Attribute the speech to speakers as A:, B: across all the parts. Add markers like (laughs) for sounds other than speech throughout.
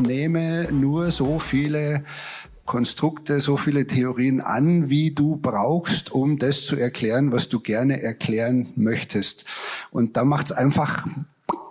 A: nehme nur so viele Konstrukte, so viele Theorien an, wie du brauchst, um das zu erklären, was du gerne erklären möchtest. Und da macht es einfach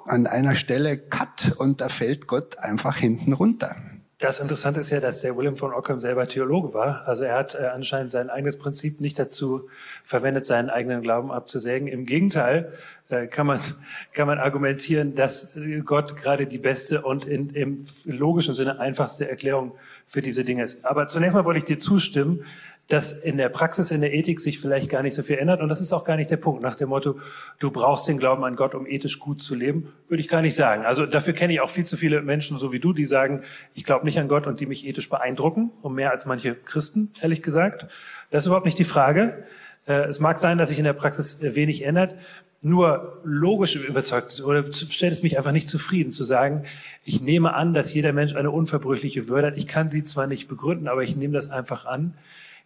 A: an einer Stelle Cut und da fällt Gott einfach hinten runter.
B: Das Interessante ist ja, dass der William von Ockham selber Theologe war. Also er hat äh, anscheinend sein eigenes Prinzip nicht dazu verwendet, seinen eigenen Glauben abzusägen. Im Gegenteil äh, kann man, (laughs) kann man argumentieren, dass Gott gerade die beste und in, im logischen Sinne einfachste Erklärung für diese Dinge ist. Aber zunächst mal wollte ich dir zustimmen, dass in der Praxis, in der Ethik sich vielleicht gar nicht so viel ändert. Und das ist auch gar nicht der Punkt. Nach dem Motto, du brauchst den Glauben an Gott, um ethisch gut zu leben, würde ich gar nicht sagen. Also dafür kenne ich auch viel zu viele Menschen, so wie du, die sagen, ich glaube nicht an Gott und die mich ethisch beeindrucken, um mehr als manche Christen, ehrlich gesagt. Das ist überhaupt nicht die Frage. Äh, es mag sein, dass sich in der Praxis wenig ändert. Nur logisch überzeugt oder stellt es mich einfach nicht zufrieden zu sagen, ich nehme an, dass jeder Mensch eine unverbrüchliche Würde hat. Ich kann sie zwar nicht begründen, aber ich nehme das einfach an.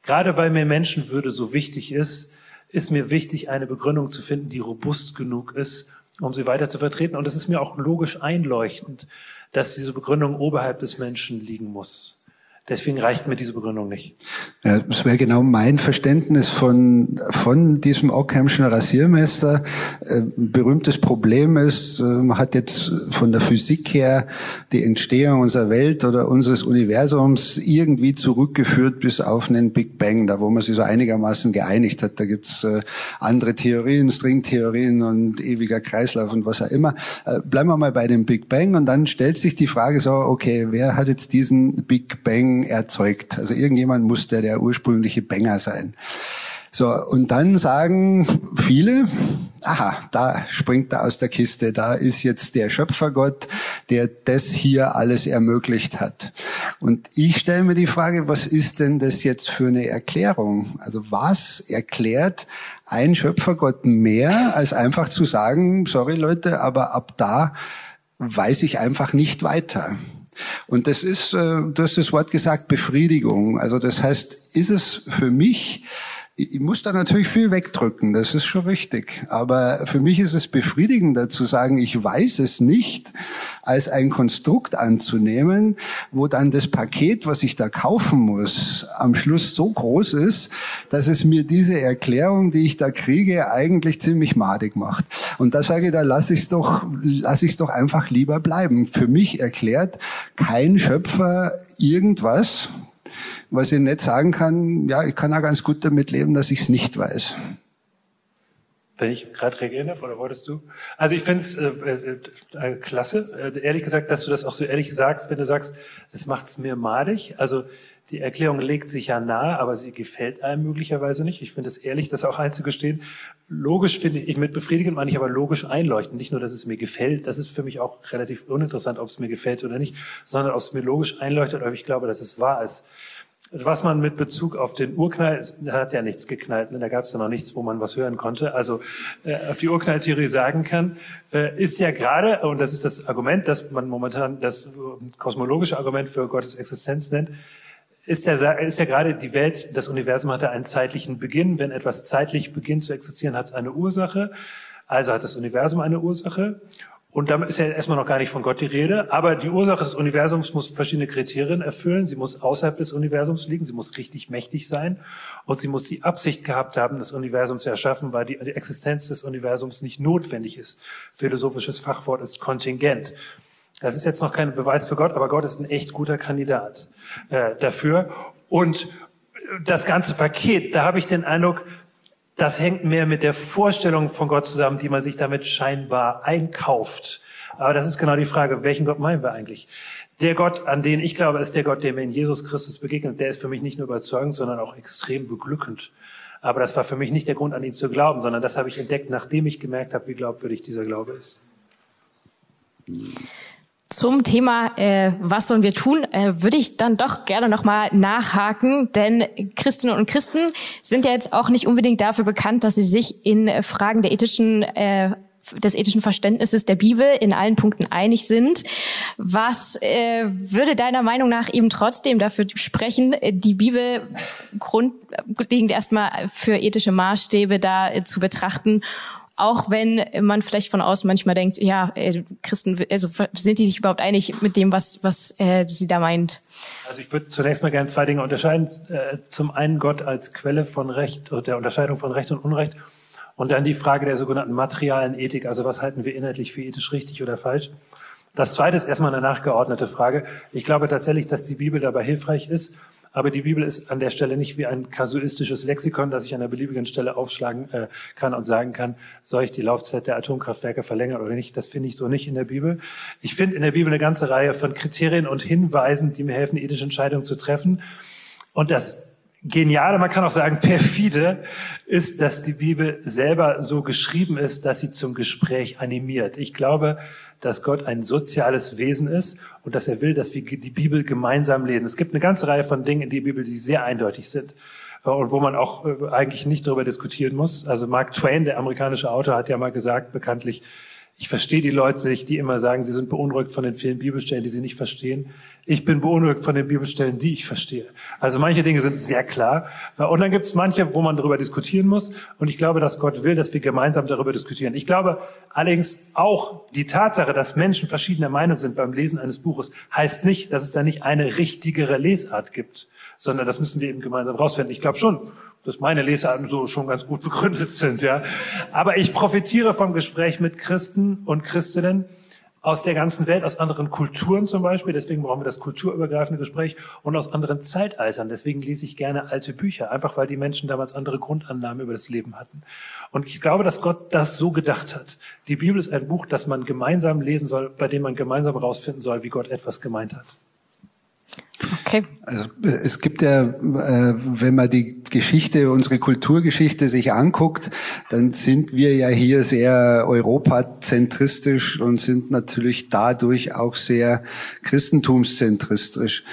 B: Gerade weil mir Menschenwürde so wichtig ist, ist mir wichtig, eine Begründung zu finden, die robust genug ist, um sie weiter zu vertreten. Und es ist mir auch logisch einleuchtend, dass diese Begründung oberhalb des Menschen liegen muss. Deswegen reicht mir diese Begründung nicht.
A: Ja, das wäre genau mein Verständnis von, von diesem Ockhamschen Rasiermesser. Ein äh, berühmtes Problem ist, äh, man hat jetzt von der Physik her die Entstehung unserer Welt oder unseres Universums irgendwie zurückgeführt bis auf einen Big Bang, da wo man sich so einigermaßen geeinigt hat. Da gibt's äh, andere Theorien, Stringtheorien und ewiger Kreislauf und was auch immer. Bleiben wir mal bei dem Big Bang und dann stellt sich die Frage so, okay, wer hat jetzt diesen Big Bang erzeugt. Also irgendjemand muss der, der ursprüngliche Banger sein. So, und dann sagen viele, aha, da springt er aus der Kiste, da ist jetzt der Schöpfergott, der das hier alles ermöglicht hat. Und ich stelle mir die Frage, was ist denn das jetzt für eine Erklärung? Also was erklärt ein Schöpfergott mehr, als einfach zu sagen, sorry Leute, aber ab da weiß ich einfach nicht weiter. Und das ist, äh, du hast das Wort gesagt, Befriedigung. Also das heißt, ist es für mich ich muss da natürlich viel wegdrücken, das ist schon richtig. Aber für mich ist es befriedigender zu sagen, ich weiß es nicht, als ein Konstrukt anzunehmen, wo dann das Paket, was ich da kaufen muss, am Schluss so groß ist, dass es mir diese Erklärung, die ich da kriege, eigentlich ziemlich madig macht. Und da sage ich, da lasse ich es doch, lasse ich es doch einfach lieber bleiben. Für mich erklärt kein Schöpfer irgendwas, was ich nicht sagen kann, ja, ich kann auch ganz gut damit leben, dass ich es nicht weiß.
B: Wenn ich gerade reagieren darf, oder wolltest du? Also ich finde es äh, äh, äh, klasse, äh, ehrlich gesagt, dass du das auch so ehrlich sagst, wenn du sagst, es macht es mir madig. Also die Erklärung legt sich ja nahe, aber sie gefällt einem möglicherweise nicht. Ich finde es ehrlich, das auch einzugestehen. Logisch finde ich, mit befriedigend meine ich aber logisch einleuchten. Nicht nur, dass es mir gefällt, das ist für mich auch relativ uninteressant, ob es mir gefällt oder nicht, sondern ob es mir logisch einleuchtet, ob ich glaube, dass es wahr ist. Was man mit Bezug auf den Urknall, da hat ja nichts geknallt, ne? da gab es ja noch nichts, wo man was hören konnte. Also äh, auf die Urknalltheorie sagen kann, äh, ist ja gerade, und das ist das Argument, das man momentan das kosmologische Argument für Gottes Existenz nennt, ist ja, ist ja gerade die Welt, das Universum hatte einen zeitlichen Beginn. Wenn etwas zeitlich beginnt zu existieren, hat es eine Ursache. Also hat das Universum eine Ursache. Und damit ist ja erstmal noch gar nicht von Gott die Rede. Aber die Ursache des Universums muss verschiedene Kriterien erfüllen. Sie muss außerhalb des Universums liegen. Sie muss richtig mächtig sein. Und sie muss die Absicht gehabt haben, das Universum zu erschaffen, weil die, die Existenz des Universums nicht notwendig ist. Philosophisches Fachwort ist kontingent. Das ist jetzt noch kein Beweis für Gott, aber Gott ist ein echt guter Kandidat äh, dafür. Und das ganze Paket, da habe ich den Eindruck, das hängt mehr mit der Vorstellung von Gott zusammen, die man sich damit scheinbar einkauft. Aber das ist genau die Frage, welchen Gott meinen wir eigentlich? Der Gott, an den ich glaube, ist der Gott, der mir in Jesus Christus begegnet. Der ist für mich nicht nur überzeugend, sondern auch extrem beglückend. Aber das war für mich nicht der Grund, an ihn zu glauben, sondern das habe ich entdeckt, nachdem ich gemerkt habe, wie glaubwürdig dieser Glaube ist.
C: Zum Thema, äh, was sollen wir tun, äh, würde ich dann doch gerne nochmal nachhaken, denn Christinnen und Christen sind ja jetzt auch nicht unbedingt dafür bekannt, dass sie sich in Fragen der ethischen äh, des ethischen Verständnisses der Bibel in allen Punkten einig sind. Was äh, würde deiner Meinung nach eben trotzdem dafür sprechen, die Bibel grundlegend erstmal für ethische Maßstäbe da äh, zu betrachten auch wenn man vielleicht von außen manchmal denkt, ja, äh, Christen, also sind die sich überhaupt einig mit dem, was, was äh, sie da meint?
B: Also ich würde zunächst mal gerne zwei Dinge unterscheiden. Äh, zum einen Gott als Quelle von Recht, der Unterscheidung von Recht und Unrecht. Und dann die Frage der sogenannten materialen Ethik. Also was halten wir inhaltlich für ethisch richtig oder falsch? Das zweite ist erstmal eine nachgeordnete Frage. Ich glaube tatsächlich, dass die Bibel dabei hilfreich ist, aber die Bibel ist an der Stelle nicht wie ein kasuistisches Lexikon, das ich an einer beliebigen Stelle aufschlagen äh, kann und sagen kann, soll ich die Laufzeit der Atomkraftwerke verlängern oder nicht. Das finde ich so nicht in der Bibel. Ich finde in der Bibel eine ganze Reihe von Kriterien und Hinweisen, die mir helfen, ethische Entscheidungen zu treffen. Und das Geniale, man kann auch sagen perfide, ist, dass die Bibel selber so geschrieben ist, dass sie zum Gespräch animiert. Ich glaube, dass Gott ein soziales Wesen ist und dass er will, dass wir die Bibel gemeinsam lesen. Es gibt eine ganze Reihe von Dingen in der Bibel, die sehr eindeutig sind äh, und wo man auch äh, eigentlich nicht darüber diskutieren muss. Also Mark Twain, der amerikanische Autor, hat ja mal gesagt, bekanntlich, ich verstehe die Leute nicht, die immer sagen, sie sind beunruhigt von den vielen Bibelstellen, die sie nicht verstehen. Ich bin beunruhigt von den Bibelstellen, die ich verstehe. Also manche Dinge sind sehr klar. Und dann gibt es manche, wo man darüber diskutieren muss. Und ich glaube, dass Gott will, dass wir gemeinsam darüber diskutieren. Ich glaube allerdings auch die Tatsache, dass Menschen verschiedener Meinung sind beim Lesen eines Buches, heißt nicht, dass es da nicht eine richtigere Lesart gibt, sondern das müssen wir eben gemeinsam rausfinden. Ich glaube schon, dass meine Lesarten so schon ganz gut begründet sind, ja. Aber ich profitiere vom Gespräch mit Christen und Christinnen aus der ganzen Welt, aus anderen Kulturen zum Beispiel. Deswegen brauchen wir das kulturübergreifende Gespräch und aus anderen Zeitaltern. Deswegen lese ich gerne alte Bücher, einfach weil die Menschen damals andere Grundannahmen über das Leben hatten. Und ich glaube, dass Gott das so gedacht hat. Die Bibel ist ein Buch, das man gemeinsam lesen soll, bei dem man gemeinsam herausfinden soll, wie Gott etwas gemeint hat.
A: Okay. Also, es gibt ja, äh, wenn man die Geschichte, unsere Kulturgeschichte sich anguckt, dann sind wir ja hier sehr europazentristisch und sind natürlich dadurch auch sehr christentumszentristisch.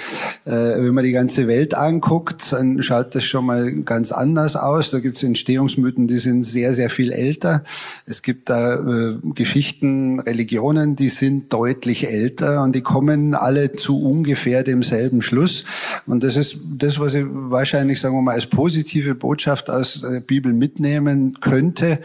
A: Äh, wenn man die ganze Welt anguckt, dann schaut das schon mal ganz anders aus. Da gibt es Entstehungsmythen, die sind sehr, sehr viel älter. Es gibt da äh, Geschichten, Religionen, die sind deutlich älter und die kommen alle zu ungefähr demselben Schluss. Und das ist das, was ich wahrscheinlich, sagen wir mal, als positive Botschaft aus der Bibel mitnehmen könnte.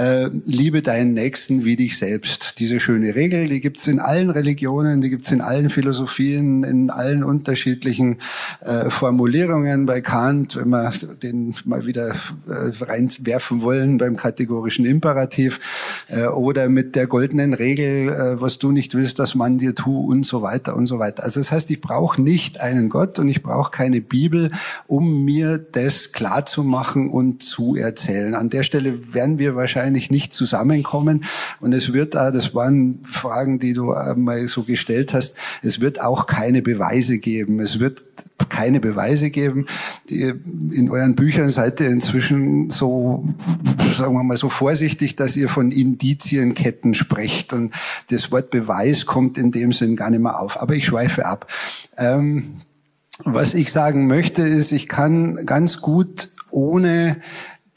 A: Äh, liebe deinen Nächsten wie dich selbst. Diese schöne Regel, die gibt's in allen Religionen, die gibt's in allen Philosophien, in allen unterschiedlichen äh, Formulierungen. Bei Kant, wenn wir den mal wieder äh, reinwerfen wollen beim kategorischen Imperativ äh, oder mit der goldenen Regel, äh, was du nicht willst, dass man dir tu und so weiter und so weiter. Also das heißt, ich brauche nicht einen Gott und ich brauche keine Bibel, um mir das klar zu machen und zu erzählen. An der Stelle werden wir wahrscheinlich wahrscheinlich nicht zusammenkommen. Und es wird da, das waren Fragen, die du mal so gestellt hast, es wird auch keine Beweise geben. Es wird keine Beweise geben. In euren Büchern seid ihr inzwischen so, sagen wir mal, so vorsichtig, dass ihr von Indizienketten sprecht. Und das Wort Beweis kommt in dem Sinn gar nicht mehr auf. Aber ich schweife ab. Ähm, was ich sagen möchte, ist, ich kann ganz gut ohne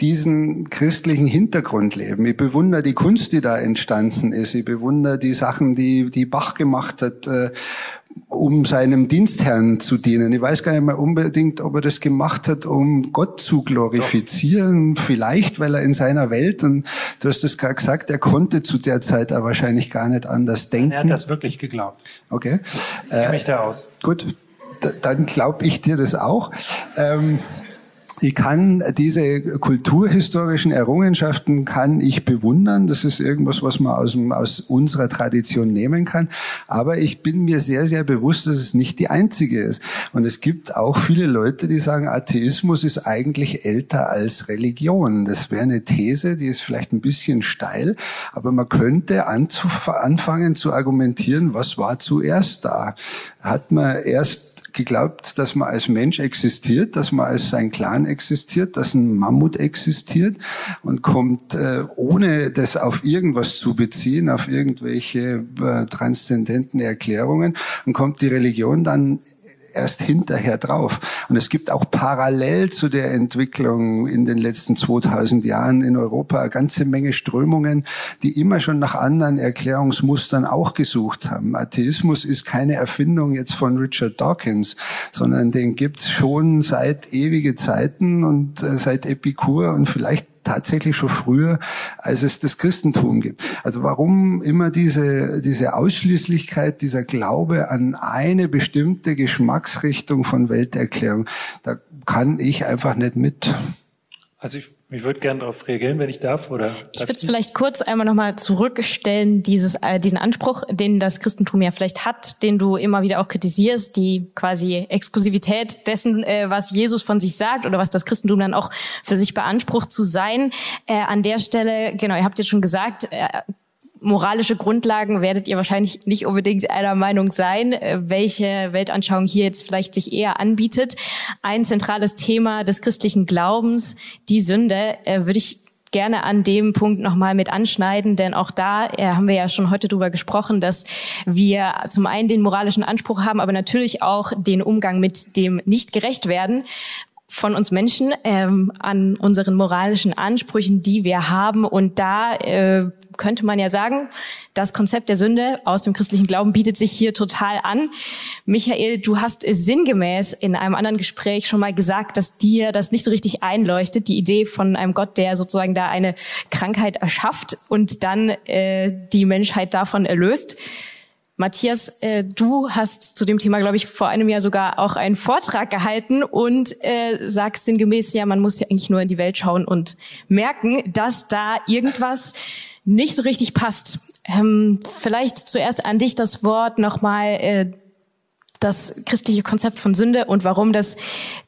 A: diesen christlichen Hintergrund leben. Ich bewundere die Kunst, die da entstanden ist. Ich bewundere die Sachen, die, die Bach gemacht hat, äh, um seinem Dienstherrn zu dienen. Ich weiß gar nicht mehr unbedingt, ob er das gemacht hat, um Gott zu glorifizieren. Doch. Vielleicht, weil er in seiner Welt, und du hast es gerade gesagt, er konnte zu der Zeit aber wahrscheinlich gar nicht anders denken. Er
B: hat das wirklich geglaubt.
A: Okay.
B: Ich kenne mich da aus.
A: Gut, dann glaube ich dir das auch. Ähm, ich kann diese kulturhistorischen Errungenschaften kann ich bewundern. Das ist irgendwas, was man aus, aus unserer Tradition nehmen kann. Aber ich bin mir sehr, sehr bewusst, dass es nicht die einzige ist. Und es gibt auch viele Leute, die sagen, Atheismus ist eigentlich älter als Religion. Das wäre eine These, die ist vielleicht ein bisschen steil, aber man könnte anfangen zu argumentieren, was war zuerst da? Hat man erst geglaubt, dass man als Mensch existiert, dass man als sein Clan existiert, dass ein Mammut existiert und kommt, äh, ohne das auf irgendwas zu beziehen, auf irgendwelche äh, transzendenten Erklärungen, und kommt die Religion dann erst hinterher drauf. Und es gibt auch parallel zu der Entwicklung in den letzten 2000 Jahren in Europa eine ganze Menge Strömungen, die immer schon nach anderen Erklärungsmustern auch gesucht haben. Atheismus ist keine Erfindung jetzt von Richard Dawkins, sondern den gibt's schon seit ewige Zeiten und äh, seit Epikur und vielleicht tatsächlich schon früher, als es das Christentum gibt. Also warum immer diese, diese Ausschließlichkeit, dieser Glaube an eine bestimmte Geschmacksrichtung von Welterklärung? Da kann ich einfach nicht mit.
B: Also ich, ich würde gerne darauf reagieren, wenn ich darf. Oder
C: ich würde es vielleicht kurz einmal nochmal zurückstellen, dieses, äh, diesen Anspruch, den das Christentum ja vielleicht hat, den du immer wieder auch kritisierst, die quasi Exklusivität dessen, äh, was Jesus von sich sagt oder was das Christentum dann auch für sich beansprucht zu sein. Äh, an der Stelle, genau, ihr habt jetzt schon gesagt, äh, moralische Grundlagen werdet ihr wahrscheinlich nicht unbedingt einer Meinung sein, äh, welche Weltanschauung hier jetzt vielleicht sich eher anbietet. Ein zentrales Thema des christlichen Glaubens, die Sünde, äh, würde ich gerne an dem Punkt nochmal mit anschneiden, denn auch da äh, haben wir ja schon heute drüber gesprochen, dass wir zum einen den moralischen Anspruch haben, aber natürlich auch den Umgang mit dem nicht gerecht werden von uns Menschen ähm, an unseren moralischen Ansprüchen, die wir haben. Und da äh, könnte man ja sagen, das Konzept der Sünde aus dem christlichen Glauben bietet sich hier total an. Michael, du hast sinngemäß in einem anderen Gespräch schon mal gesagt, dass dir das nicht so richtig einleuchtet, die Idee von einem Gott, der sozusagen da eine Krankheit erschafft und dann äh, die Menschheit davon erlöst. Matthias, äh, du hast zu dem Thema, glaube ich, vor einem Jahr sogar auch einen Vortrag gehalten und äh, sagst sinngemäß, ja, man muss ja eigentlich nur in die Welt schauen und merken, dass da irgendwas nicht so richtig passt. Ähm, vielleicht zuerst an dich das Wort nochmal, äh, das christliche Konzept von Sünde und warum das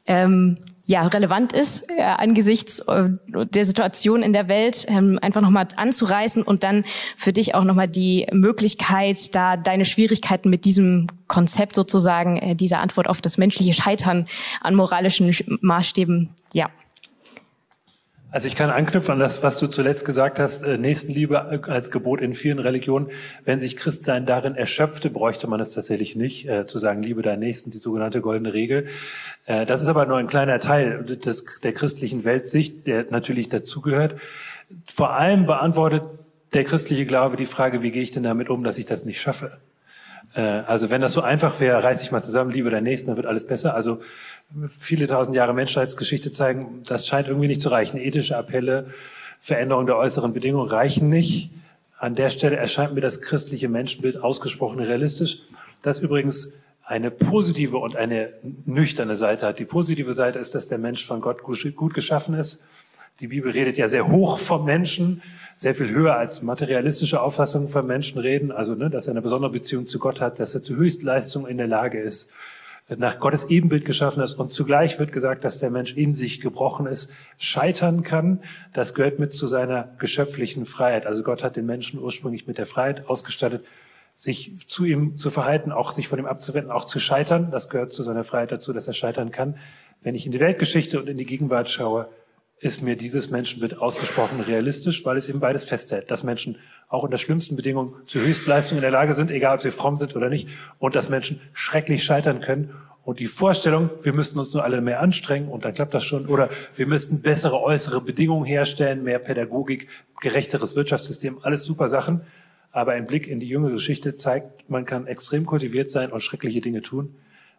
C: ähm, ja, relevant ist, äh, angesichts äh, der Situation in der Welt, ähm, einfach nochmal anzureißen und dann für dich auch nochmal die Möglichkeit, da deine Schwierigkeiten mit diesem Konzept sozusagen, äh, dieser Antwort auf das menschliche Scheitern an moralischen Maßstäben, ja,
B: also ich kann anknüpfen an das, was du zuletzt gesagt hast, äh, Nächstenliebe als Gebot in vielen Religionen. Wenn sich Christsein darin erschöpfte, bräuchte man es tatsächlich nicht, äh, zu sagen, liebe deinen Nächsten, die sogenannte goldene Regel. Äh, das ist aber nur ein kleiner Teil des, der christlichen Weltsicht, der natürlich dazugehört. Vor allem beantwortet der christliche Glaube die Frage, wie gehe ich denn damit um, dass ich das nicht schaffe? Äh, also wenn das so einfach wäre, reiß dich mal zusammen, liebe deinen Nächsten, dann wird alles besser. Also viele tausend Jahre Menschheitsgeschichte zeigen, das scheint irgendwie nicht zu reichen. Ethische Appelle, Veränderung der äußeren Bedingungen reichen nicht. An der Stelle erscheint mir das christliche Menschenbild ausgesprochen realistisch, das übrigens eine positive und eine nüchterne Seite hat. Die positive Seite ist, dass der Mensch von Gott gut geschaffen ist. Die Bibel redet ja sehr hoch vom Menschen, sehr viel höher als materialistische Auffassungen von Menschen reden. Also, ne, dass er eine besondere Beziehung zu Gott hat, dass er zu Höchstleistungen in der Lage ist, nach Gottes Ebenbild geschaffen ist und zugleich wird gesagt, dass der Mensch in sich gebrochen ist, scheitern kann. Das gehört mit zu seiner geschöpflichen Freiheit. Also Gott hat den Menschen ursprünglich mit der Freiheit ausgestattet, sich zu ihm zu verhalten, auch sich von ihm abzuwenden, auch zu scheitern. Das gehört zu seiner Freiheit dazu, dass er scheitern kann. Wenn ich in die Weltgeschichte und in die Gegenwart schaue, ist mir dieses Menschenbild ausgesprochen realistisch, weil es eben beides festhält, dass Menschen auch unter schlimmsten Bedingungen zu Höchstleistungen in der Lage sind, egal ob sie fromm sind oder nicht, und dass Menschen schrecklich scheitern können. Und die Vorstellung, wir müssten uns nur alle mehr anstrengen und dann klappt das schon, oder wir müssten bessere äußere Bedingungen herstellen, mehr Pädagogik, gerechteres Wirtschaftssystem, alles super Sachen. Aber ein Blick in die jüngere Geschichte zeigt, man kann extrem kultiviert sein und schreckliche Dinge tun.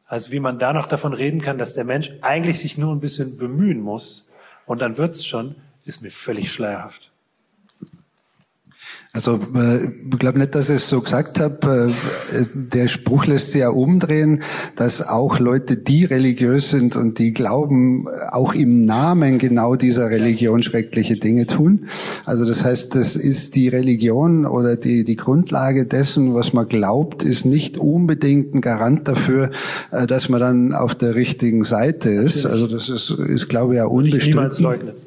B: Also wie man da noch davon reden kann, dass der Mensch eigentlich sich nur ein bisschen bemühen muss und dann wird's schon, ist mir völlig schleierhaft.
A: Also äh, ich glaube nicht, dass ich es so gesagt habe. Äh, der Spruch lässt sich ja umdrehen, dass auch Leute, die religiös sind und die glauben, auch im Namen genau dieser Religion schreckliche Dinge tun. Also das heißt, das ist die Religion oder die, die Grundlage dessen, was man glaubt, ist nicht unbedingt ein Garant dafür, äh, dass man dann auf der richtigen Seite ist. Also das ist, ist glaube ich, ja unbestritten. Ich niemals leugnen.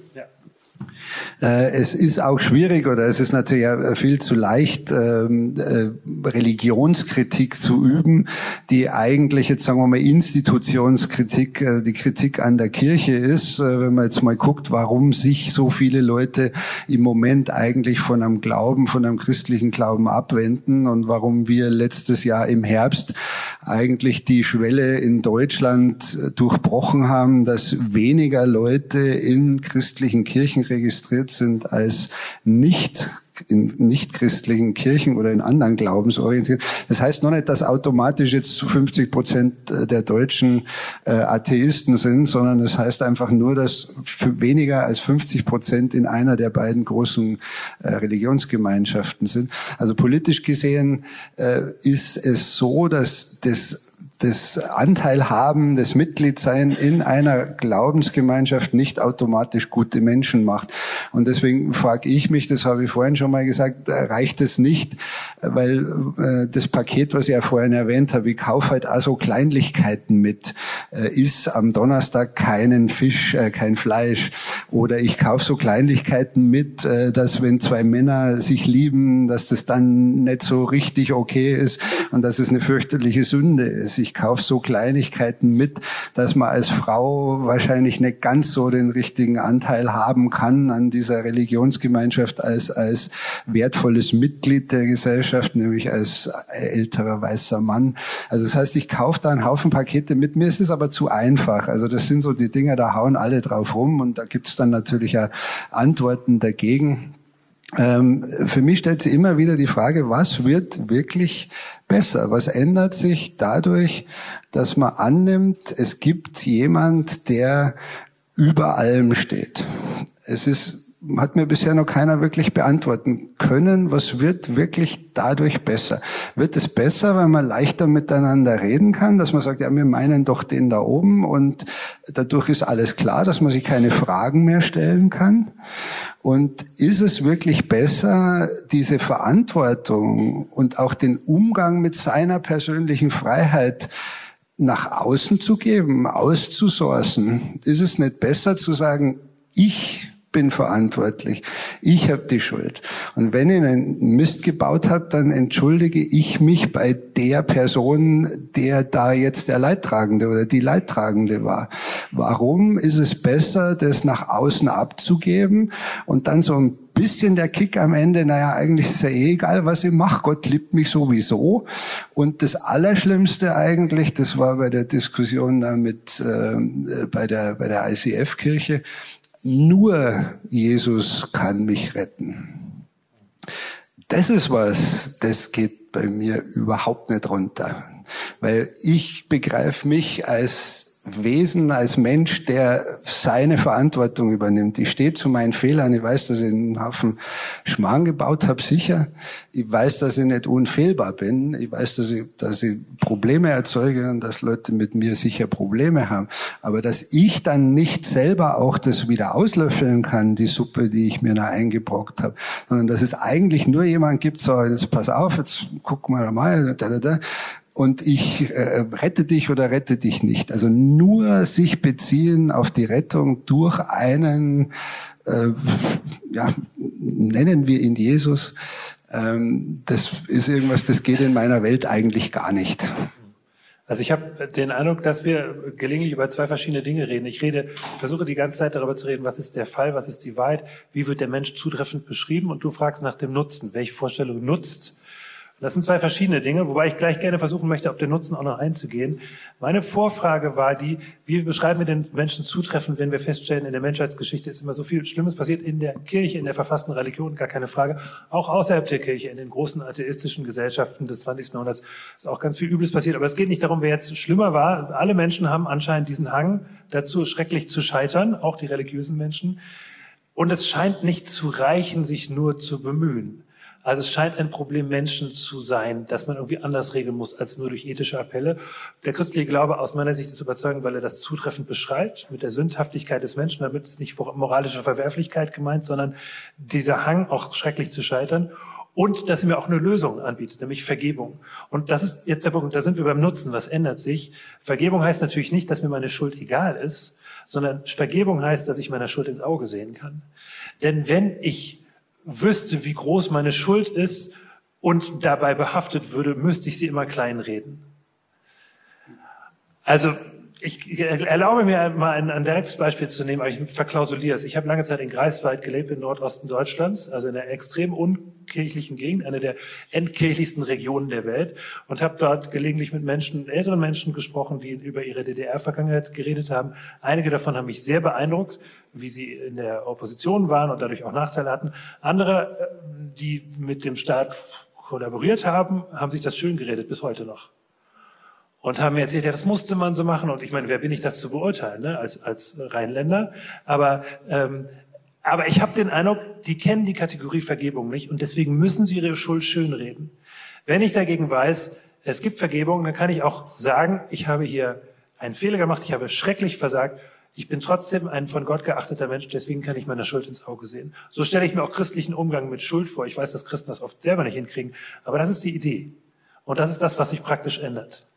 A: Äh, es ist auch schwierig oder es ist natürlich viel zu leicht, ähm, äh, Religionskritik zu üben, die eigentlich jetzt sagen wir mal Institutionskritik, äh, die Kritik an der Kirche ist. Wenn man jetzt mal guckt, warum sich so viele Leute im Moment eigentlich von einem Glauben, von einem christlichen Glauben abwenden und warum wir letztes Jahr im Herbst eigentlich die Schwelle in Deutschland durchbrochen haben, dass weniger Leute in christlichen Kirchen registriert sind als nicht in nichtchristlichen Kirchen oder in anderen Glaubensorientierungen. Das heißt noch nicht, dass automatisch jetzt 50 Prozent der Deutschen äh, Atheisten sind, sondern das heißt einfach nur, dass weniger als 50 Prozent in einer der beiden großen äh, Religionsgemeinschaften sind. Also politisch gesehen äh, ist es so, dass das das Anteilhaben, das Mitgliedsein in einer Glaubensgemeinschaft nicht automatisch gute Menschen macht. Und deswegen frage ich mich, das habe ich vorhin schon mal gesagt, reicht es nicht, weil äh, das Paket, was ich ja vorhin erwähnt habe, ich kaufe halt also Kleinlichkeiten mit, äh, ist am Donnerstag keinen Fisch, äh, kein Fleisch. Oder ich kaufe so Kleinlichkeiten mit, äh, dass wenn zwei Männer sich lieben, dass das dann nicht so richtig okay ist und dass es eine fürchterliche Sünde ist. Ich kaufe so Kleinigkeiten mit, dass man als Frau wahrscheinlich nicht ganz so den richtigen Anteil haben kann an dieser Religionsgemeinschaft als, als wertvolles Mitglied der Gesellschaft, nämlich als älterer weißer Mann. Also das heißt, ich kaufe da einen Haufen Pakete mit. Mir ist es aber zu einfach. Also das sind so die Dinge, da hauen alle drauf rum und da gibt es dann natürlich ja Antworten dagegen. Ähm, für mich stellt sich immer wieder die Frage, was wird wirklich besser? Was ändert sich dadurch, dass man annimmt, es gibt jemand, der über allem steht? Es ist hat mir bisher noch keiner wirklich beantworten können, was wird wirklich dadurch besser? Wird es besser, weil man leichter miteinander reden kann, dass man sagt, ja, wir meinen doch den da oben und dadurch ist alles klar, dass man sich keine Fragen mehr stellen kann? Und ist es wirklich besser, diese Verantwortung und auch den Umgang mit seiner persönlichen Freiheit nach außen zu geben, auszusourcen? Ist es nicht besser zu sagen, ich bin verantwortlich. Ich habe die Schuld. Und wenn ich einen Mist gebaut habe, dann entschuldige ich mich bei der Person, der da jetzt der Leidtragende oder die Leidtragende war. Warum ist es besser, das nach außen abzugeben und dann so ein bisschen der Kick am Ende, naja, eigentlich ist ja eh egal, was ich mache, Gott liebt mich sowieso. Und das Allerschlimmste eigentlich, das war bei der Diskussion da mit, äh, bei der, bei der ICF-Kirche, nur Jesus kann mich retten. Das ist was, das geht bei mir überhaupt nicht runter. Weil ich begreife mich als Wesen, als Mensch, der seine Verantwortung übernimmt. Ich stehe zu meinen Fehlern. Ich weiß, dass ich einen Haufen Schmarrn gebaut habe, sicher. Ich weiß, dass ich nicht unfehlbar bin. Ich weiß, dass ich, dass ich Probleme erzeuge und dass Leute mit mir sicher Probleme haben. Aber dass ich dann nicht selber auch das wieder auslöffeln kann, die Suppe, die ich mir da eingebrockt habe, sondern dass es eigentlich nur jemand gibt, so, jetzt pass auf, jetzt gucken wir mal, da, da, da, und ich äh, rette dich oder rette dich nicht. Also nur sich beziehen auf die Rettung durch einen, äh, ja, nennen wir ihn Jesus, ähm, das ist irgendwas, das geht in meiner Welt eigentlich gar nicht.
B: Also ich habe den Eindruck, dass wir gelegentlich über zwei verschiedene Dinge reden. Ich rede, versuche die ganze Zeit darüber zu reden, was ist der Fall, was ist die Wahrheit, wie wird der Mensch zutreffend beschrieben und du fragst nach dem Nutzen. Welche Vorstellung nutzt das sind zwei verschiedene Dinge, wobei ich gleich gerne versuchen möchte, auf den Nutzen auch noch einzugehen. Meine Vorfrage war die, wie beschreiben wir den Menschen zutreffend, wenn wir feststellen, in der Menschheitsgeschichte ist immer so viel Schlimmes passiert, in der Kirche, in der verfassten Religion, gar keine Frage, auch außerhalb der Kirche, in den großen atheistischen Gesellschaften des 20. Jahrhunderts ist auch ganz viel Übles passiert. Aber es geht nicht darum, wer jetzt schlimmer war. Alle Menschen haben anscheinend diesen Hang dazu, schrecklich zu scheitern, auch die religiösen Menschen. Und es scheint nicht zu reichen, sich nur zu bemühen. Also es scheint ein Problem Menschen zu sein, dass man irgendwie anders regeln muss als nur durch ethische Appelle. Der christliche Glaube aus meiner Sicht ist überzeugend, weil er das zutreffend beschreibt mit der Sündhaftigkeit des Menschen. Damit ist nicht moralische Verwerflichkeit gemeint, sondern dieser Hang, auch schrecklich zu scheitern. Und dass er mir auch eine Lösung anbietet, nämlich Vergebung. Und das ist jetzt der Punkt, da sind wir beim Nutzen. Was ändert sich? Vergebung heißt natürlich nicht, dass mir meine Schuld egal ist, sondern Vergebung heißt, dass ich meiner Schuld ins Auge sehen kann. Denn wenn ich wüsste, wie groß meine Schuld ist und dabei behaftet würde, müsste ich sie immer kleinreden. Also ich erlaube mir mal ein, ein direktes Beispiel zu nehmen, aber ich verklausuliere es. Ich habe lange Zeit in Greifswald gelebt, im Nordosten Deutschlands, also in einer extrem unkirchlichen Gegend, einer der entkirchlichsten Regionen der Welt und habe dort gelegentlich mit Menschen, älteren Menschen gesprochen, die über ihre DDR-Vergangenheit geredet haben. Einige davon haben mich sehr beeindruckt, wie sie in der Opposition waren und dadurch auch Nachteile hatten. Andere, äh, die mit dem Staat kollaboriert haben, haben sich das schön geredet bis heute noch und haben mir erzählt, ja, das musste man so machen. Und ich meine, wer bin ich, das zu beurteilen, ne? als, als Rheinländer? Aber, ähm, aber ich habe den Eindruck, die kennen die Kategorie Vergebung nicht und deswegen müssen sie ihre Schuld schönreden. Wenn ich dagegen weiß, es gibt Vergebung, dann kann ich auch sagen, ich habe hier einen Fehler gemacht, ich habe schrecklich versagt. Ich bin trotzdem ein von Gott geachteter Mensch, deswegen kann ich meiner Schuld ins Auge sehen. So stelle ich mir auch christlichen Umgang mit Schuld vor. Ich weiß, dass Christen das oft selber nicht hinkriegen, aber das ist die Idee. Und das ist das, was sich praktisch ändert.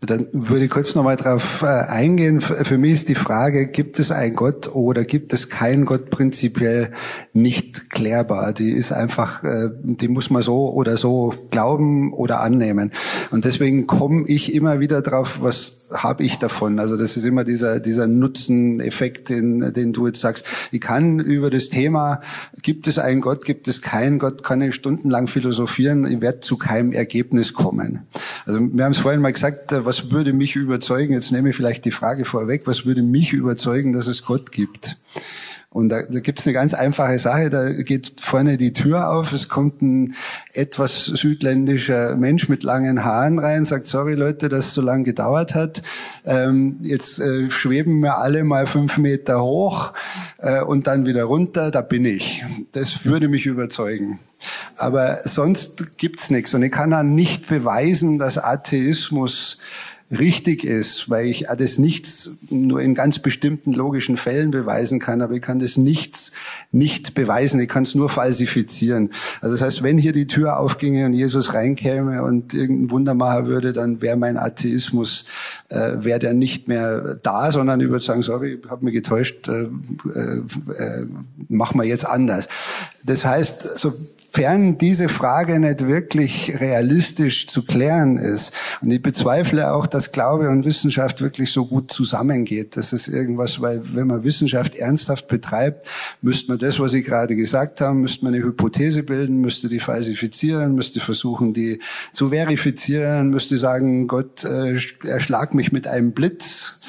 A: Dann würde ich kurz nochmal drauf äh, eingehen. Für mich ist die Frage, gibt es einen Gott oder gibt es keinen Gott prinzipiell nicht klärbar. Die ist einfach, äh, die muss man so oder so glauben oder annehmen. Und deswegen komme ich immer wieder drauf, was habe ich davon? Also das ist immer dieser, dieser Nutzeneffekt, den, den du jetzt sagst. Ich kann über das Thema, gibt es einen Gott, gibt es keinen Gott, kann ich stundenlang philosophieren, ich werde zu keinem Ergebnis kommen. Also wir haben es vorhin mal gesagt, was würde mich überzeugen, jetzt nehme ich vielleicht die Frage vorweg, was würde mich überzeugen, dass es Gott gibt? Und da, da gibt es eine ganz einfache Sache, da geht vorne die Tür auf, es kommt ein etwas südländischer Mensch mit langen Haaren rein, sagt, sorry Leute, dass es so lange gedauert hat. Ähm, jetzt äh, schweben wir alle mal fünf Meter hoch äh, und dann wieder runter, da bin ich. Das würde mich überzeugen. Aber sonst gibt's nichts. Und ich kann dann nicht beweisen, dass Atheismus richtig ist, weil ich das nichts nur in ganz bestimmten logischen Fällen beweisen kann, aber ich kann das nichts nicht beweisen, ich kann es nur falsifizieren. Also das heißt, wenn hier die Tür aufginge und Jesus reinkäme und irgendein Wunder machen würde, dann wäre mein Atheismus, äh, wäre der nicht mehr da, sondern ich würde sagen, sorry, ich habe mich getäuscht, äh, äh, äh, machen wir jetzt anders. Das heißt, so sofern diese Frage nicht wirklich realistisch zu klären ist. Und ich bezweifle auch, dass Glaube und Wissenschaft wirklich so gut zusammengeht. Das ist irgendwas, weil wenn man Wissenschaft ernsthaft betreibt, müsste man das, was ich gerade gesagt habe, müsste man eine Hypothese bilden, müsste die falsifizieren, müsste versuchen, die zu verifizieren, müsste sagen, Gott äh, erschlag mich mit einem Blitz.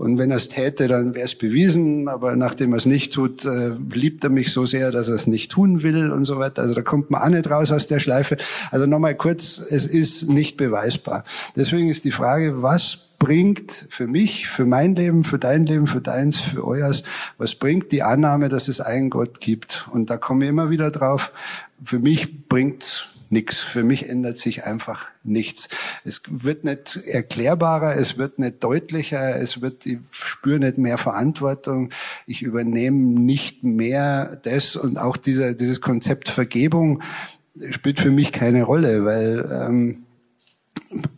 A: Und wenn er es täte, dann wäre es bewiesen. Aber nachdem er es nicht tut, äh, liebt er mich so sehr, dass er es nicht tun will und so weiter. Also da kommt man auch nicht raus aus der Schleife. Also nochmal kurz, es ist nicht beweisbar. Deswegen ist die Frage, was bringt für mich, für mein Leben, für dein Leben, für deins, für euers, was bringt die Annahme, dass es einen Gott gibt? Und da komme ich immer wieder drauf. Für mich bringt nichts. Für mich ändert sich einfach nichts. Es wird nicht erklärbarer, es wird nicht deutlicher, es wird, ich spüre nicht mehr Verantwortung, ich übernehme nicht mehr das und auch dieser, dieses Konzept Vergebung spielt für mich keine Rolle, weil ähm,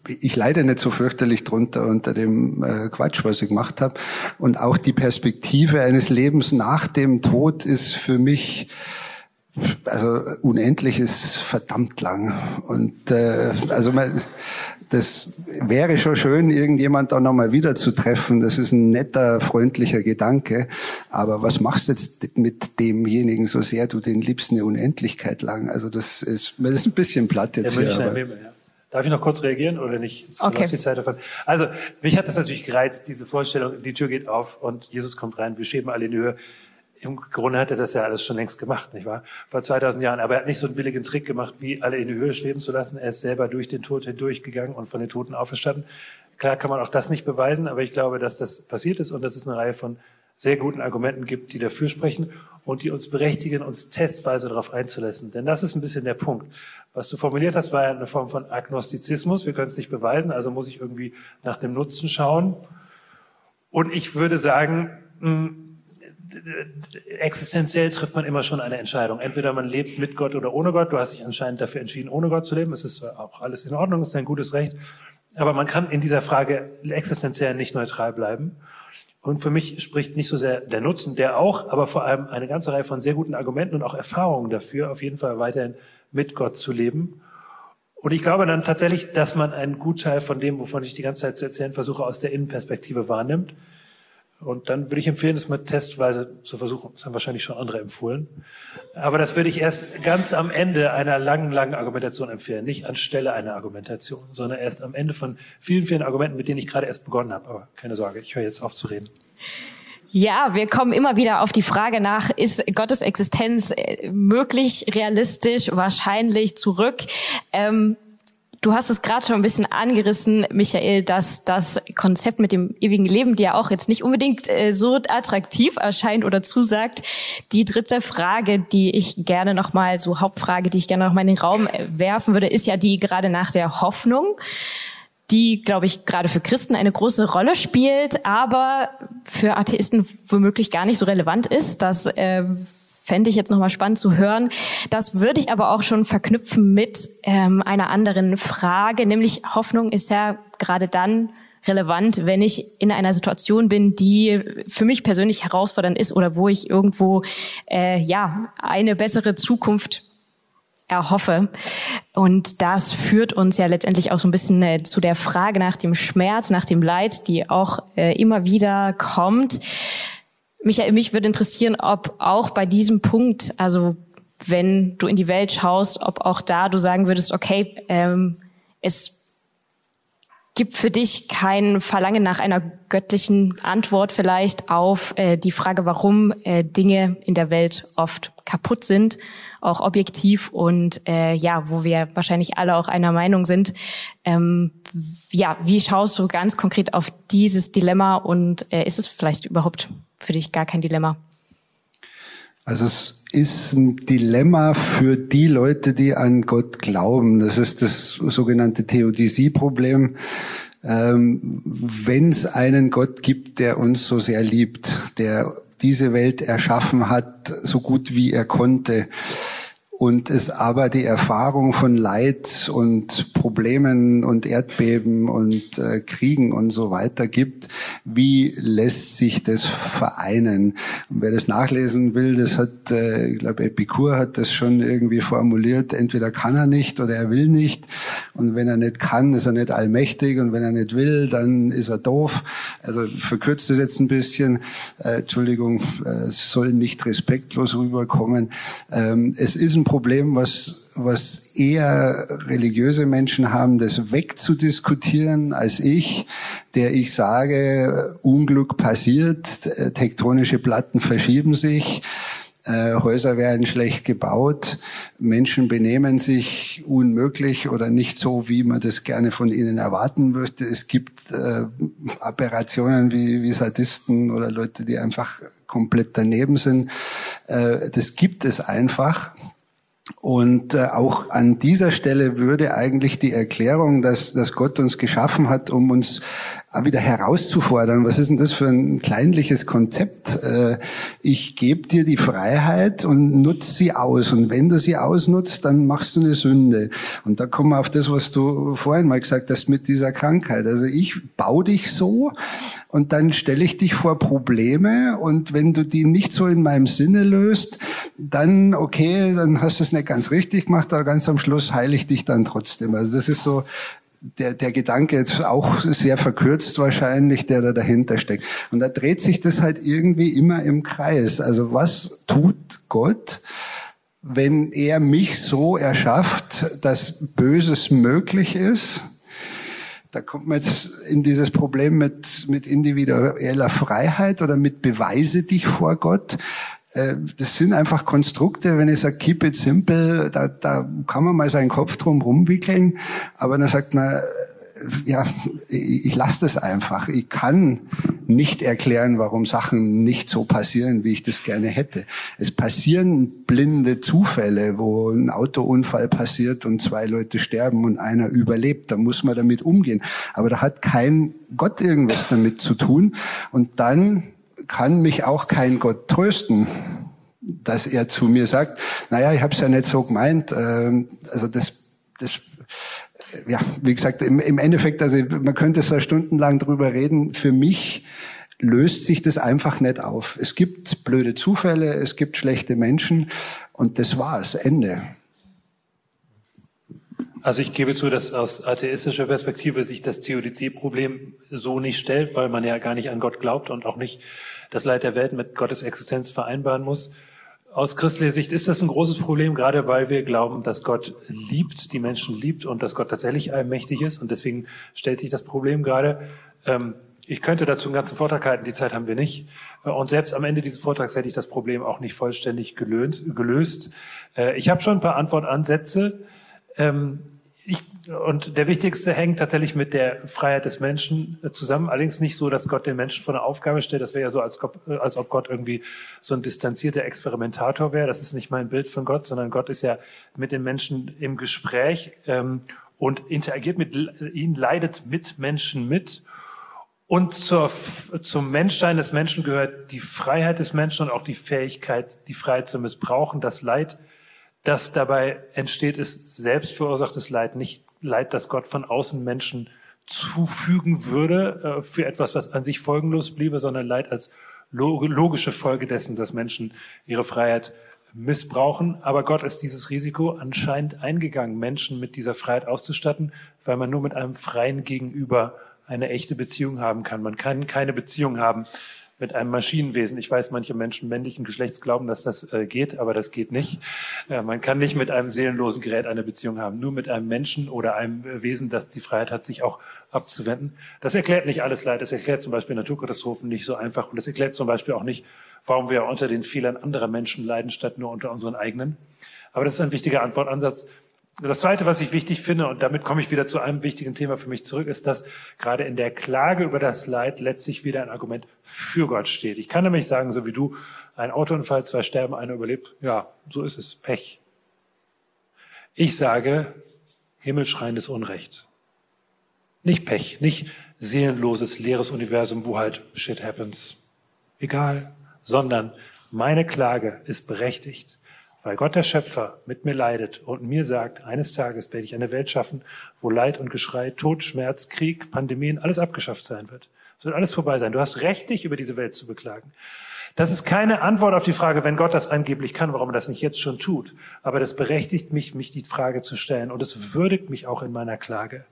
A: ich leide nicht so fürchterlich drunter unter dem äh, Quatsch, was ich gemacht habe. Und auch die Perspektive eines Lebens nach dem Tod ist für mich also unendlich ist verdammt lang. Und äh, also man, das wäre schon schön, irgendjemand da nochmal wieder zu treffen. Das ist ein netter, freundlicher Gedanke. Aber was machst du jetzt mit demjenigen, so sehr du den liebst eine Unendlichkeit lang? Also das ist, das ist ein bisschen platt jetzt hier. Aber,
B: ja. Darf ich noch kurz reagieren oder nicht?
C: Es okay.
B: Die Zeit davon. Also, mich hat das natürlich gereizt, diese Vorstellung, die Tür geht auf und Jesus kommt rein, wir schweben alle in die Höhe im Grunde hat er das ja alles schon längst gemacht, nicht wahr? Vor 2000 Jahren. Aber er hat nicht so einen billigen Trick gemacht, wie alle in die Höhe schweben zu lassen. Er ist selber durch den Tod hindurchgegangen und von den Toten auferstanden. Klar kann man auch das nicht beweisen, aber ich glaube, dass das passiert ist und dass es eine Reihe von sehr guten Argumenten gibt, die dafür sprechen und die uns berechtigen, uns testweise darauf einzulassen. Denn das ist ein bisschen der Punkt. Was du formuliert hast, war ja eine Form von Agnostizismus. Wir können es nicht beweisen, also muss ich irgendwie nach dem Nutzen schauen. Und ich würde sagen, hm, existenziell trifft man immer schon eine Entscheidung. Entweder man lebt mit Gott oder ohne Gott. Du hast dich anscheinend dafür entschieden, ohne Gott zu leben. Es ist auch alles in Ordnung, es ist ein gutes Recht. Aber man kann in dieser Frage existenziell nicht neutral bleiben. Und für mich spricht nicht so sehr der Nutzen, der auch, aber vor allem eine ganze Reihe von sehr guten Argumenten und auch Erfahrungen dafür, auf jeden Fall weiterhin mit Gott zu leben. Und ich glaube dann tatsächlich, dass man einen Gutteil von dem, wovon ich die ganze Zeit zu erzählen versuche, aus der Innenperspektive wahrnimmt. Und dann würde ich empfehlen, das mal testweise zu versuchen. Das haben wahrscheinlich schon andere empfohlen. Aber das würde ich erst ganz am Ende einer langen, langen Argumentation empfehlen. Nicht anstelle einer Argumentation, sondern erst am Ende von vielen, vielen Argumenten, mit denen ich gerade erst begonnen habe. Aber keine Sorge, ich höre jetzt auf zu reden.
C: Ja, wir kommen immer wieder auf die Frage nach, ist Gottes Existenz äh, möglich, realistisch, wahrscheinlich zurück? Ähm, Du hast es gerade schon ein bisschen angerissen, Michael, dass das Konzept mit dem ewigen Leben dir auch jetzt nicht unbedingt äh, so attraktiv erscheint oder zusagt. Die dritte Frage, die ich gerne nochmal, so Hauptfrage, die ich gerne nochmal in den Raum äh, werfen würde, ist ja die gerade nach der Hoffnung die, glaube ich, gerade für Christen eine große Rolle spielt, aber für Atheisten womöglich gar nicht so relevant ist. Das äh, fände ich jetzt nochmal spannend zu hören. Das würde ich aber auch schon verknüpfen mit ähm, einer anderen Frage, nämlich Hoffnung ist ja gerade dann relevant, wenn ich in einer Situation bin, die für mich persönlich herausfordernd ist oder wo ich irgendwo äh, ja eine bessere Zukunft erhoffe. Und das führt uns ja letztendlich auch so ein bisschen äh, zu der Frage nach dem Schmerz, nach dem Leid, die auch äh, immer wieder kommt. Mich, mich würde interessieren, ob auch bei diesem Punkt, also wenn du in die Welt schaust, ob auch da du sagen würdest, okay, ähm, es gibt für dich kein Verlangen nach einer göttlichen Antwort vielleicht auf äh, die Frage, warum äh, Dinge in der Welt oft kaputt sind, auch objektiv und äh, ja, wo wir wahrscheinlich alle auch einer Meinung sind. Ähm, ja, wie schaust du ganz konkret auf dieses Dilemma und äh, ist es vielleicht überhaupt für dich gar kein Dilemma?
A: Also es ist ein Dilemma für die Leute, die an Gott glauben. Das ist das sogenannte Theodizee-Problem. Ähm, Wenn es einen Gott gibt, der uns so sehr liebt, der diese Welt erschaffen hat, so gut wie er konnte, und es aber die Erfahrung von Leid und Problemen und Erdbeben und äh, Kriegen und so weiter gibt, wie lässt sich das vereinen? Und wer das nachlesen will, das hat, äh, ich glaube, Epikur hat das schon irgendwie formuliert, entweder kann er nicht oder er will nicht. Und wenn er nicht kann, ist er nicht allmächtig und wenn er nicht will, dann ist er doof. Also verkürzt es jetzt ein bisschen. Äh, Entschuldigung, äh, es soll nicht respektlos rüberkommen. Ähm, es ist ein Problem, was, was eher religiöse Menschen haben, das wegzudiskutieren als ich, der ich sage, Unglück passiert, tektonische Platten verschieben sich, äh, Häuser werden schlecht gebaut, Menschen benehmen sich unmöglich oder nicht so, wie man das gerne von ihnen erwarten möchte. Es gibt äh, Aberrationen wie, wie Sadisten oder Leute, die einfach komplett daneben sind. Äh, das gibt es einfach. Und äh, auch an dieser Stelle würde eigentlich die Erklärung, dass, dass Gott uns geschaffen hat, um uns wieder herauszufordern. Was ist denn das für ein kleinliches Konzept? Äh, ich gebe dir die Freiheit und nutze sie aus. Und wenn du sie ausnutzt, dann machst du eine Sünde. Und da kommen wir auf das, was du vorhin mal gesagt hast mit dieser Krankheit. Also ich baue dich so und dann stelle ich dich vor Probleme und wenn du die nicht so in meinem Sinne löst, dann okay, dann hast du es nicht ganz richtig gemacht, aber ganz am Schluss heile ich dich dann trotzdem. Also das ist so der, der Gedanke jetzt auch sehr verkürzt wahrscheinlich, der da dahinter steckt. Und da dreht sich das halt irgendwie immer im Kreis. Also was tut Gott, wenn er mich so erschafft, dass Böses möglich ist? Da kommt man jetzt in dieses Problem mit, mit individueller Freiheit oder mit Beweise dich vor Gott. Äh, das sind einfach Konstrukte, wenn ich sage, keep it simple, da, da kann man mal seinen Kopf drum rumwickeln, aber dann sagt man, äh, ja, ich, lasse das einfach. Ich kann nicht erklären, warum Sachen nicht so passieren, wie ich das gerne hätte. Es passieren blinde Zufälle, wo ein Autounfall passiert und zwei Leute sterben und einer überlebt. Da muss man damit umgehen. Aber da hat kein Gott irgendwas damit zu tun. Und dann kann mich auch kein Gott trösten, dass er zu mir sagt, naja, ich habe es ja nicht so gemeint. Ähm, also das, das ja, wie gesagt, im, im Endeffekt, also man könnte so stundenlang drüber reden. Für mich löst sich das einfach nicht auf. Es gibt blöde Zufälle, es gibt schlechte Menschen und das war's, Ende.
B: Also ich gebe zu, dass aus atheistischer Perspektive sich das Theodizee-Problem so nicht stellt, weil man ja gar nicht an Gott glaubt und auch nicht das Leid der Welt mit Gottes Existenz vereinbaren muss. Aus christlicher Sicht ist das ein großes Problem, gerade weil wir glauben, dass Gott liebt, die Menschen liebt und dass Gott tatsächlich allmächtig ist. Und deswegen stellt sich das Problem gerade. Ähm, ich könnte dazu einen ganzen Vortrag halten, die Zeit haben wir nicht. Und selbst am Ende dieses Vortrags hätte ich das Problem auch nicht vollständig gelöst. Äh, ich habe schon ein paar Antwortansätze. Ähm, ich, und der wichtigste hängt tatsächlich mit der Freiheit des Menschen äh, zusammen. Allerdings nicht so, dass Gott den Menschen vor eine Aufgabe stellt. Das wäre ja so, als, äh, als ob Gott irgendwie so ein distanzierter Experimentator wäre. Das ist nicht mein Bild von Gott, sondern Gott ist ja mit den Menschen im Gespräch ähm, und interagiert mit ihnen, leidet mit Menschen mit. Und zur, zum Menschsein des Menschen gehört die Freiheit des Menschen und auch die Fähigkeit, die Freiheit zu missbrauchen, das Leid das dabei entsteht, ist selbst verursachtes Leid, nicht Leid, das Gott von außen Menschen zufügen würde äh, für etwas, was an sich folgenlos bliebe, sondern Leid als logische Folge dessen, dass Menschen ihre Freiheit missbrauchen. Aber Gott ist dieses Risiko anscheinend eingegangen, Menschen mit dieser Freiheit auszustatten, weil man nur mit einem freien Gegenüber eine echte Beziehung haben kann. Man kann keine Beziehung haben mit einem Maschinenwesen. Ich weiß, manche Menschen männlichen Geschlechts glauben, dass das äh, geht, aber das geht nicht. Äh, man kann nicht mit einem seelenlosen Gerät eine Beziehung haben, nur mit einem Menschen oder einem Wesen, das die Freiheit hat, sich auch abzuwenden. Das erklärt nicht alles Leid. Das erklärt zum Beispiel Naturkatastrophen nicht so einfach und das erklärt zum Beispiel auch nicht, warum wir unter den Fehlern anderer Menschen leiden, statt nur unter unseren eigenen. Aber das ist ein wichtiger Antwortansatz. Das Zweite, was ich wichtig finde, und damit komme ich wieder zu einem wichtigen Thema für mich zurück, ist, dass gerade in der Klage über das Leid letztlich wieder ein Argument für Gott steht. Ich kann nämlich sagen, so wie du, ein Autounfall, zwei sterben, einer überlebt. Ja, so ist es. Pech. Ich sage, himmelschreiendes Unrecht. Nicht Pech, nicht seelenloses, leeres Universum, wo halt shit happens. Egal. Sondern meine Klage ist berechtigt weil Gott der Schöpfer mit mir leidet und mir sagt, eines Tages werde ich eine Welt schaffen, wo Leid und Geschrei, Tod, Schmerz, Krieg, Pandemien, alles abgeschafft sein wird. Es wird alles vorbei sein. Du hast Recht, dich über diese Welt zu beklagen. Das ist keine Antwort auf die Frage, wenn Gott das angeblich kann, warum er das nicht jetzt schon tut. Aber das berechtigt mich, mich die Frage zu stellen. Und es würdigt mich auch in meiner Klage.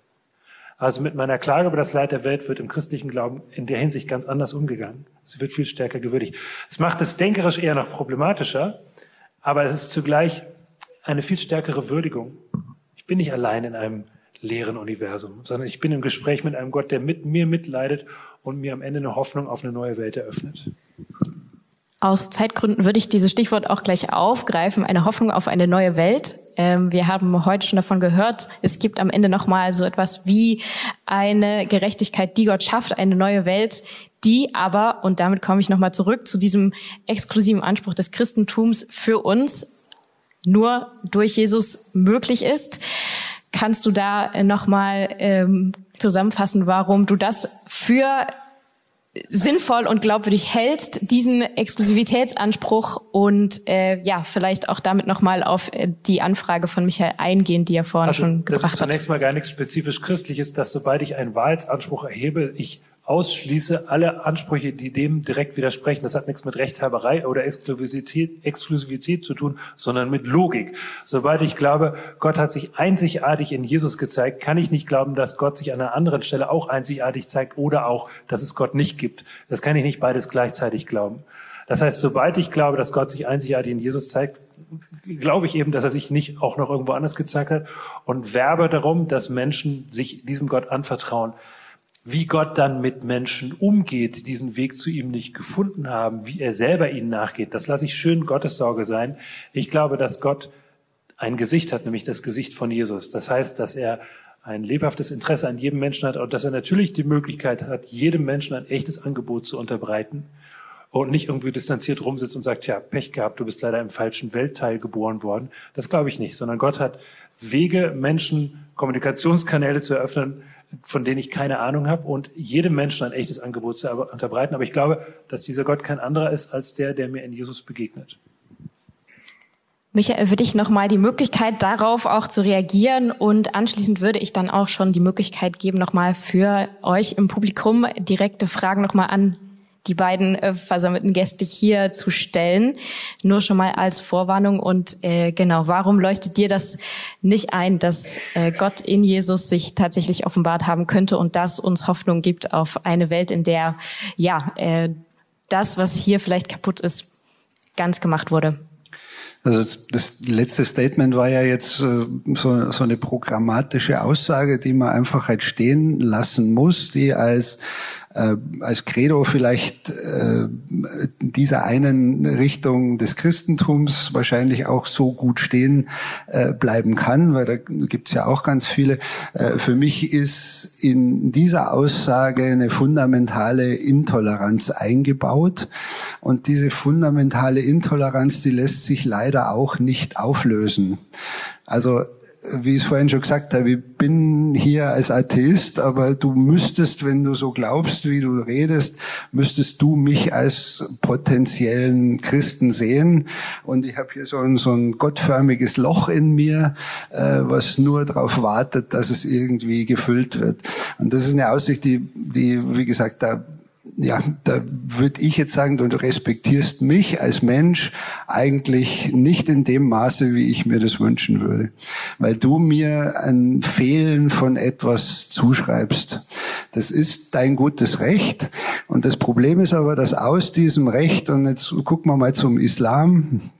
B: Also mit meiner Klage über das Leid der Welt wird im christlichen Glauben in der Hinsicht ganz anders umgegangen. Sie wird viel stärker gewürdigt. Es macht es denkerisch eher noch problematischer, aber es ist zugleich eine viel stärkere Würdigung. Ich bin nicht allein in einem leeren Universum, sondern ich bin im Gespräch mit einem Gott, der mit mir mitleidet und mir am Ende eine Hoffnung auf eine neue Welt eröffnet.
C: Aus Zeitgründen würde ich dieses Stichwort auch gleich aufgreifen, eine Hoffnung auf eine neue Welt. Ähm, wir haben heute schon davon gehört, es gibt am Ende nochmal so etwas wie eine Gerechtigkeit, die Gott schafft, eine neue Welt, die aber, und damit komme ich nochmal zurück zu diesem exklusiven Anspruch des Christentums für uns nur durch Jesus möglich ist. Kannst du da nochmal ähm, zusammenfassen, warum du das für sinnvoll und glaubwürdig hältst, diesen Exklusivitätsanspruch und äh, ja, vielleicht auch damit nochmal auf äh, die Anfrage von Michael eingehen, die er vorhin
B: also,
C: schon gebracht hat.
B: Das ist zunächst mal gar nichts spezifisch Christliches, dass sobald ich einen Wahrheitsanspruch erhebe, ich ausschließe alle Ansprüche, die dem direkt widersprechen. Das hat nichts mit Rechthaberei oder Exklusivität, Exklusivität zu tun, sondern mit Logik. Sobald ich glaube, Gott hat sich einzigartig in Jesus gezeigt, kann ich nicht glauben, dass Gott sich an einer anderen Stelle auch einzigartig zeigt oder auch, dass es Gott nicht gibt. Das kann ich nicht beides gleichzeitig glauben. Das heißt, sobald ich glaube, dass Gott sich einzigartig in Jesus zeigt, glaube ich eben, dass er sich nicht auch noch irgendwo anders gezeigt hat und werbe darum, dass Menschen sich diesem Gott anvertrauen. Wie Gott dann mit Menschen umgeht, die diesen Weg zu ihm nicht gefunden haben, wie er selber ihnen nachgeht, das lasse ich schön Gottes Sorge sein. Ich glaube, dass Gott ein Gesicht hat, nämlich das Gesicht von Jesus. Das heißt, dass er ein lebhaftes Interesse an jedem Menschen hat und dass er natürlich die Möglichkeit hat, jedem Menschen ein echtes Angebot zu unterbreiten und nicht irgendwie distanziert rumsitzt und sagt, ja, Pech gehabt, du bist leider im falschen Weltteil geboren worden. Das glaube ich nicht, sondern Gott hat Wege, Menschen Kommunikationskanäle zu eröffnen, von denen ich keine Ahnung habe und jedem Menschen ein echtes Angebot zu unterbreiten. Aber ich glaube, dass dieser Gott kein anderer ist als der, der mir in Jesus begegnet.
C: Michael, für dich nochmal die Möglichkeit, darauf auch zu reagieren und anschließend würde ich dann auch schon die Möglichkeit geben, nochmal für euch im Publikum direkte Fragen nochmal an die beiden äh, versammelten Gäste hier zu stellen. Nur schon mal als Vorwarnung. Und äh, genau, warum leuchtet dir das nicht ein, dass äh, Gott in Jesus sich tatsächlich offenbart haben könnte und das uns Hoffnung gibt auf eine Welt, in der ja äh, das, was hier vielleicht kaputt ist, ganz gemacht wurde?
A: Also das, letzte Statement war ja jetzt äh, so, so eine programmatische Aussage, die man einfach halt stehen lassen muss, die als äh, als Credo vielleicht äh, dieser einen Richtung des Christentums wahrscheinlich auch so gut stehen äh, bleiben kann, weil da gibt's ja auch ganz viele. Äh, für mich ist in dieser Aussage eine fundamentale Intoleranz eingebaut und diese fundamentale Intoleranz, die lässt sich leider auch nicht auflösen. Also wie ich es vorhin schon gesagt habe, ich bin hier als Atheist, aber du müsstest, wenn du so glaubst, wie du redest, müsstest du mich als potenziellen Christen sehen. Und ich habe hier so ein, so ein gottförmiges Loch in mir, äh, was nur darauf wartet, dass es irgendwie gefüllt wird. Und das ist eine Aussicht, die, die wie gesagt, da ja, da würde ich jetzt sagen, du respektierst mich als Mensch eigentlich nicht in dem Maße, wie ich mir das wünschen würde, weil du mir ein Fehlen von etwas zuschreibst. Das ist dein gutes Recht und das Problem ist aber, dass aus diesem Recht, und jetzt gucken wir mal zum Islam,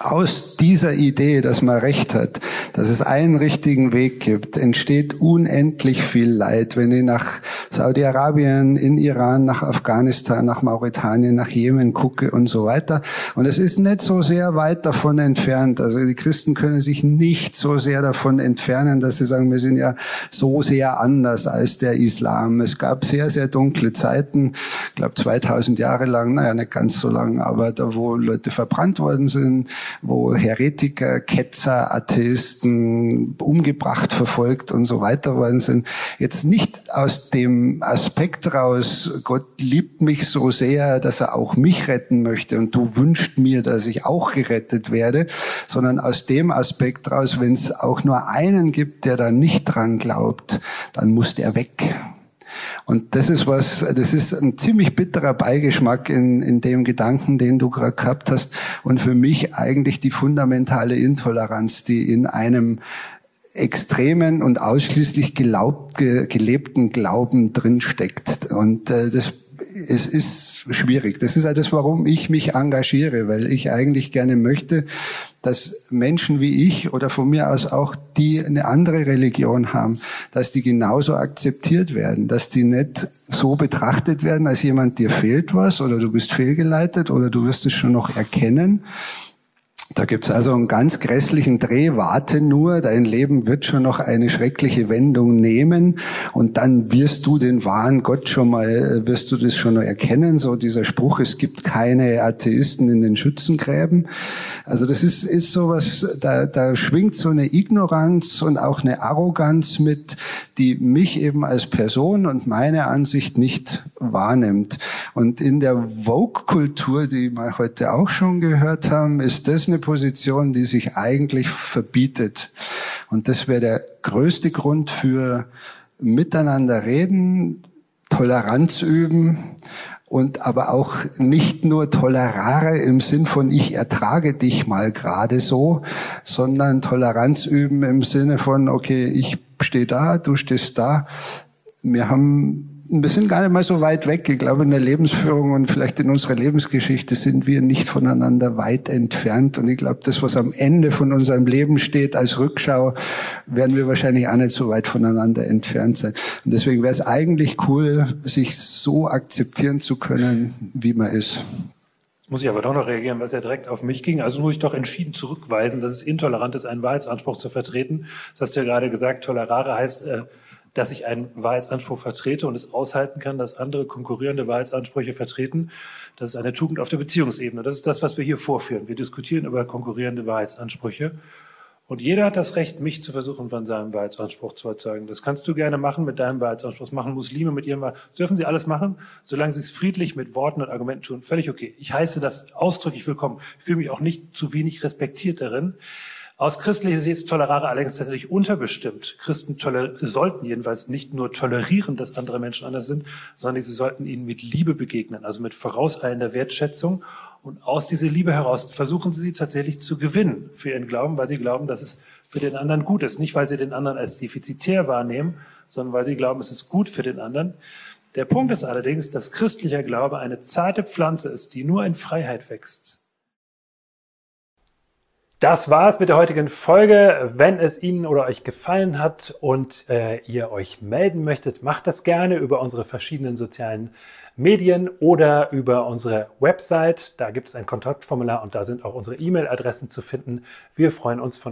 A: aus dieser Idee, dass man Recht hat, dass es einen richtigen Weg gibt, entsteht unendlich viel Leid. Wenn ich nach Saudi-Arabien, in Iran, nach Afghanistan, nach Mauretanien, nach Jemen gucke und so weiter. Und es ist nicht so sehr weit davon entfernt. Also die Christen können sich nicht so sehr davon entfernen, dass sie sagen, wir sind ja so sehr anders als der Islam. Es gab sehr, sehr dunkle Zeiten, ich glaube 2000 Jahre lang, naja, nicht ganz so lang, aber da, wo Leute verbrannt worden sind, wo Heretiker, Ketzer, Atheisten umgebracht, verfolgt und so weiter worden sind. Jetzt nicht aus dem Aspekt raus, Gott liebt mich so sehr, dass er auch mich retten möchte und du wünschst mir, dass ich auch gerettet werde, sondern aus dem Aspekt raus, wenn es auch nur einen gibt, der da nicht dran glaubt, dann muss der weg. Und das ist was, das ist ein ziemlich bitterer Beigeschmack in, in dem Gedanken, den du gerade gehabt hast. Und für mich eigentlich die fundamentale Intoleranz, die in einem extremen und ausschließlich gelaubt, ge, gelebten Glauben drinsteckt. Und äh, das es ist schwierig. Das ist halt das, warum ich mich engagiere, weil ich eigentlich gerne möchte, dass Menschen wie ich oder von mir aus auch, die eine andere Religion haben, dass die genauso akzeptiert werden, dass die nicht so betrachtet werden, als jemand dir fehlt was oder du bist fehlgeleitet oder du wirst es schon noch erkennen, da gibt's also einen ganz grässlichen Dreh. Warte nur, dein Leben wird schon noch eine schreckliche Wendung nehmen und dann wirst du den wahren Gott schon mal, äh, wirst du das schon noch erkennen. So dieser Spruch, es gibt keine Atheisten in den Schützengräben. Also das ist, ist sowas, da, da schwingt so eine Ignoranz und auch eine Arroganz mit, die mich eben als Person und meine Ansicht nicht wahrnimmt. Und in der Vogue-Kultur, die wir heute auch schon gehört haben, ist das eine Position, die sich eigentlich verbietet. Und das wäre der größte Grund für miteinander reden, Toleranz üben und aber auch nicht nur tolerare im Sinn von ich ertrage dich mal gerade so, sondern Toleranz üben im Sinne von okay, ich stehe da, du stehst da. Wir haben wir sind gar nicht mal so weit weg. Ich glaube, in der Lebensführung und vielleicht in unserer Lebensgeschichte sind wir nicht voneinander weit entfernt. Und ich glaube, das, was am Ende von unserem Leben steht als Rückschau, werden wir wahrscheinlich auch nicht so weit voneinander entfernt sein. Und deswegen wäre es eigentlich cool, sich so akzeptieren zu können, wie man ist.
B: Muss ich aber doch noch reagieren, was ja direkt auf mich ging. Also muss ich doch entschieden zurückweisen, dass es intolerant ist, einen Wahrheitsanspruch zu vertreten. Das hast du ja gerade gesagt, tolerare heißt, äh, dass ich einen Wahrheitsanspruch vertrete und es aushalten kann, dass andere konkurrierende Wahrheitsansprüche vertreten. Das ist eine Tugend auf der Beziehungsebene. Das ist das, was wir hier vorführen. Wir diskutieren über konkurrierende Wahrheitsansprüche. Und jeder hat das Recht, mich zu versuchen, von seinem Wahrheitsanspruch zu erzeugen. Das kannst du gerne machen mit deinem Wahrheitsanspruch. Das machen Muslime mit ihrem Wahrheitsanspruch. dürfen sie alles machen, solange sie es friedlich mit Worten und Argumenten tun. Völlig okay. Ich heiße das ausdrücklich willkommen. Ich fühle mich auch nicht zu wenig respektiert darin Aus christlicher Sicht ist Tolerare allerdings tatsächlich unterbestimmt. Christen sollten jedenfalls nicht nur tolerieren, dass andere Menschen anders sind, sondern sie sollten ihnen mit Liebe begegnen, also mit vorauseilender Wertschätzung. Und aus dieser Liebe heraus versuchen sie sie tatsächlich zu gewinnen für ihren Glauben, weil sie glauben, dass es für den anderen gut ist. Nicht, weil sie den anderen als defizitär wahrnehmen, sondern weil sie glauben, es ist gut für den anderen. Der Punkt ist allerdings, dass christlicher Glaube eine zarte Pflanze ist, die nur in Freiheit wächst. Das war es mit der heutigen Folge. Wenn es Ihnen oder euch gefallen hat und äh, ihr euch melden möchtet, macht das gerne über unsere verschiedenen sozialen Medien oder über unsere Website. Da gibt es ein Kontaktformular und da sind auch unsere E-Mail-Adressen zu finden. Wir freuen uns von